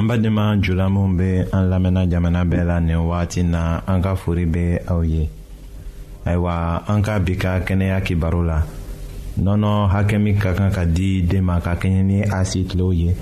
an badenma jula minw be an lamɛnna jamana bɛɛ la nin wagati na an ka fori be aw ye ayiwa an ka bi ka kɛnɛya kibaru la nɔnɔ hakɛ min ka kan ka di den ma ka kɛɲɛ ni a si tilew ye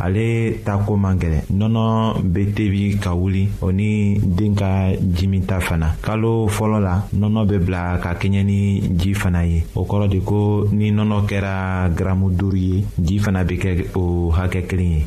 ale ta ko man gɛlɛn nɔnɔ bɛ tebi ka wuli o ni den ka jimi ta fana kalo fɔlɔ la nɔnɔ bɛ bila ka kɛɲɛ ni ji fana ye o kɔrɔ de ko ni nɔnɔ kɛra garamu duuru ye ji fana bɛ kɛ o hakɛ kelen ye.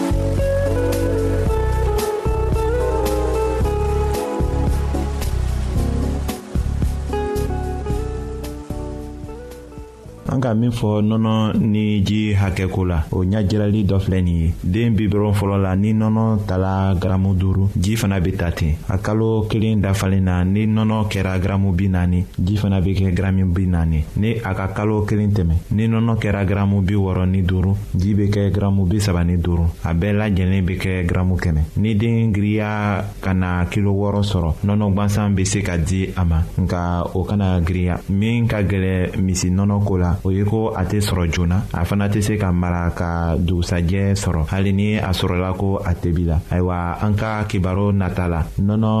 an ka min fɔ nɔnɔ ni ji hakɛ ko la o ɲajirali dɔ filɛ nin ye den bi dɔrɔn fɔlɔ la ni nɔnɔ tala garamu duuru ji fana bɛ ta ten a kalo kelen dafalen na ni nɔnɔ kɛra garamu bi naani ji fana bɛ kɛ garamu bi naani ni a ka kalo kelen tɛmɛ ni nɔnɔ kɛra garamu bi wɔɔrɔ ni duuru ji bɛ kɛ garamu bi saba ni duuru a bɛɛ lajɛlen bɛ kɛ garamu kɛmɛ ni den giriya ka na kilo wɔɔrɔ sɔrɔ nɔnɔ gansan bɛ se ka di a ma nka o kana giriya min ka gɛlɛ misi nɔnɔ ko la o ye ko a tɛ sɔrɔ joona a fana tɛ se ka mara ka dugusajɛ sɔrɔ hali ni a sɔrɔla ko a tebi la ayiwa an ka kibaru nata la nɔnɔ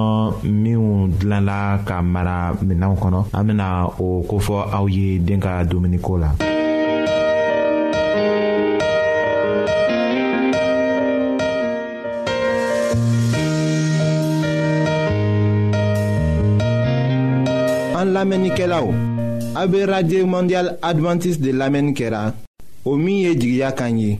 minw dilanla ka mara minɛnw kɔnɔ an bena o kofɔ aw ye den ka dumuniko la an lamɛnnikɛlaw a be radio mondial advantiste de lamɛnni kɛra o min ye jigiya kan ye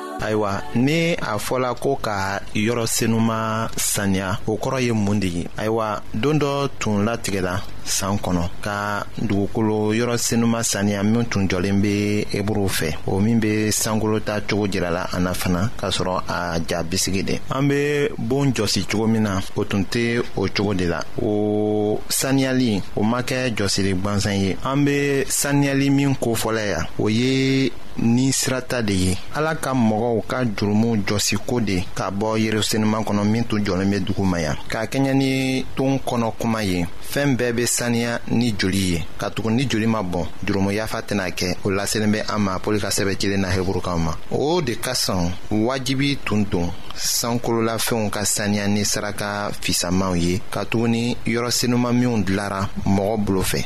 ayiwa ni a fɔla ko ka yɔrɔ senuma saniya o kɔrɔ ye mun de ye ayiwa don dɔ tun latigɛla san kɔnɔ ka dugukolo yɔrɔ senuma saniya min tun jɔlen bɛ eburu fɛ o min bɛ sankolo ta cogo jirala a na fana k'a sɔrɔ a ja bisigi de an bɛ bon jɔsi cogo min na o tun tɛ o cogo de la o saniyali o ma kɛ jɔsiri gbansan ye an bɛ saniyali min kofɔla yan o ye ni sirata de ye ala ka mɔgɔw ka jurumuw jɔsiko de ka bɔ yerusalema kɔnɔ min tun jɔlen bɛ dugu ma yan k'a kɛɲɛ ni ton kɔnɔ kuma ye fɛɛn bɛɛ bɛ saniya ni joli ye katugun ni joli ma bɔn jurumu yafa tɛna kɛ o laselen bɛ an ma pɔli ka sɛbɛ cilen na heburukaw ma o de ka sɔn wajibi tun don sankololafɛnw ka saniya ni saraka fisamanw ye katuguni yɔrɔ senuma minw dilara mɔgɔ bolo fɛ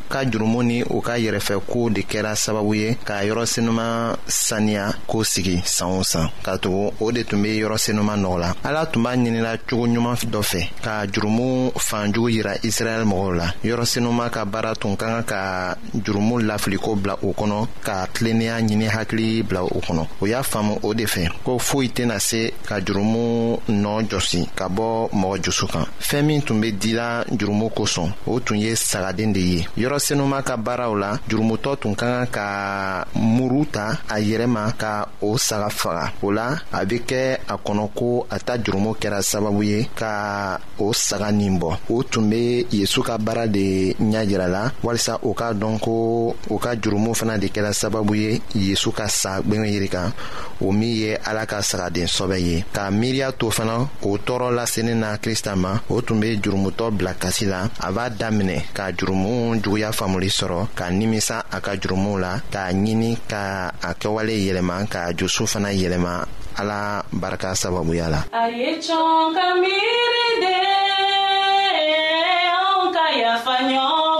ka jurumu ni u ka yɛrɛfɛ kow de kɛra sababu ye ka yɔrɔ senuma saniya ko sigi san o san ka tugu o de tun be yɔrɔ senuma nɔgɔ la ala tun b'a ɲinila cogo ɲuman dɔ fɛ ka jurumu fanjugu yira israɛl mɔgɔw la yɔrɔ senuma ka baara tun ka kan ka jurumu lafiliko bila u kɔnɔ ka tilennenya ɲini hakili bila u kɔnɔ u y'a faamu o de fɛ ko foyi tɛna se ka jurumu nɔɔ jɔsi ka bɔ mɔgɔ jusu kan fɛɛn min tun be dila jurumu kosɔn o tun ye sagaden de ye yɔrɔ senuma ka baaraw la jurumutɔ tun ka kan ka muru ta a yɛrɛ ma ka o saga faga o la a be kɛ a kɔnɔ ko a ta jurumu kɛra sababu ye ka o saga nin bɔ o tun be yezu ka baara de ɲa yira la walisa o k'a dɔn ko o ka jurumu fana de kɛra sababu ye yezu ka sa gwɛngɛ yiri kan o min ye ala ka sagaden sɔbɛ ye k'a miiriya to fana o tɔɔrɔ lasenin na krista ma o tun be jurumutɔ bila kasi la a b'a daminɛ ka jurumuw juguya faamuli sɔrɔ ka nimisa a ka jurumuw la k'a ɲini ka a kɛwale yɛlɛma ka jusu fana yɛlɛma ala barika sababuya la a ye cɔn ka miiri de anw ka yafa ɲɔgɔn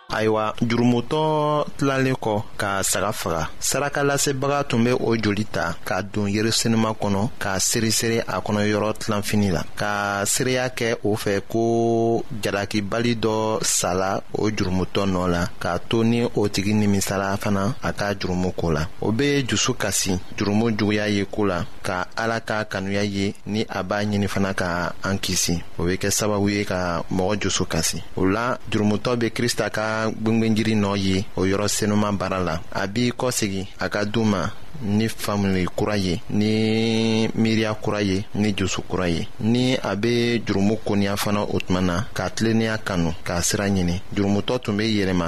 ayiwa jurumutɔ tilalen kɔ ka saga faga sarakalasebaga tun bɛ o joli ta ka don yerusalema kɔnɔ ka seresere a kɔnɔ yɔrɔ tilanfini la ka seereya kɛ o fɛ ko jalakibali dɔ sala o jurumutɔ nɔ la k'a to ni o tigi nimisala fana a ka jurumu ko la o bɛ dusu kasi jurumu juguya ye ko la ka ala ka kanuya ye ni a b'a ɲini fana ka an kisi o bɛ kɛ sababu ye ka mɔgɔ joso kasi o la jurumutɔ bɛ krista ka gwengwenjiri nɔ ye o yɔrɔ senuma baara la a b'i kɔsegin a ka du ma ni faamuyali kura ye ni miiriya kura ye ni dusu kura ye ni a bɛ jurumu koniya fana o tuma na ka tilennenya kanu k'a sira ɲini jurumutɔ tun bɛ yɛlɛma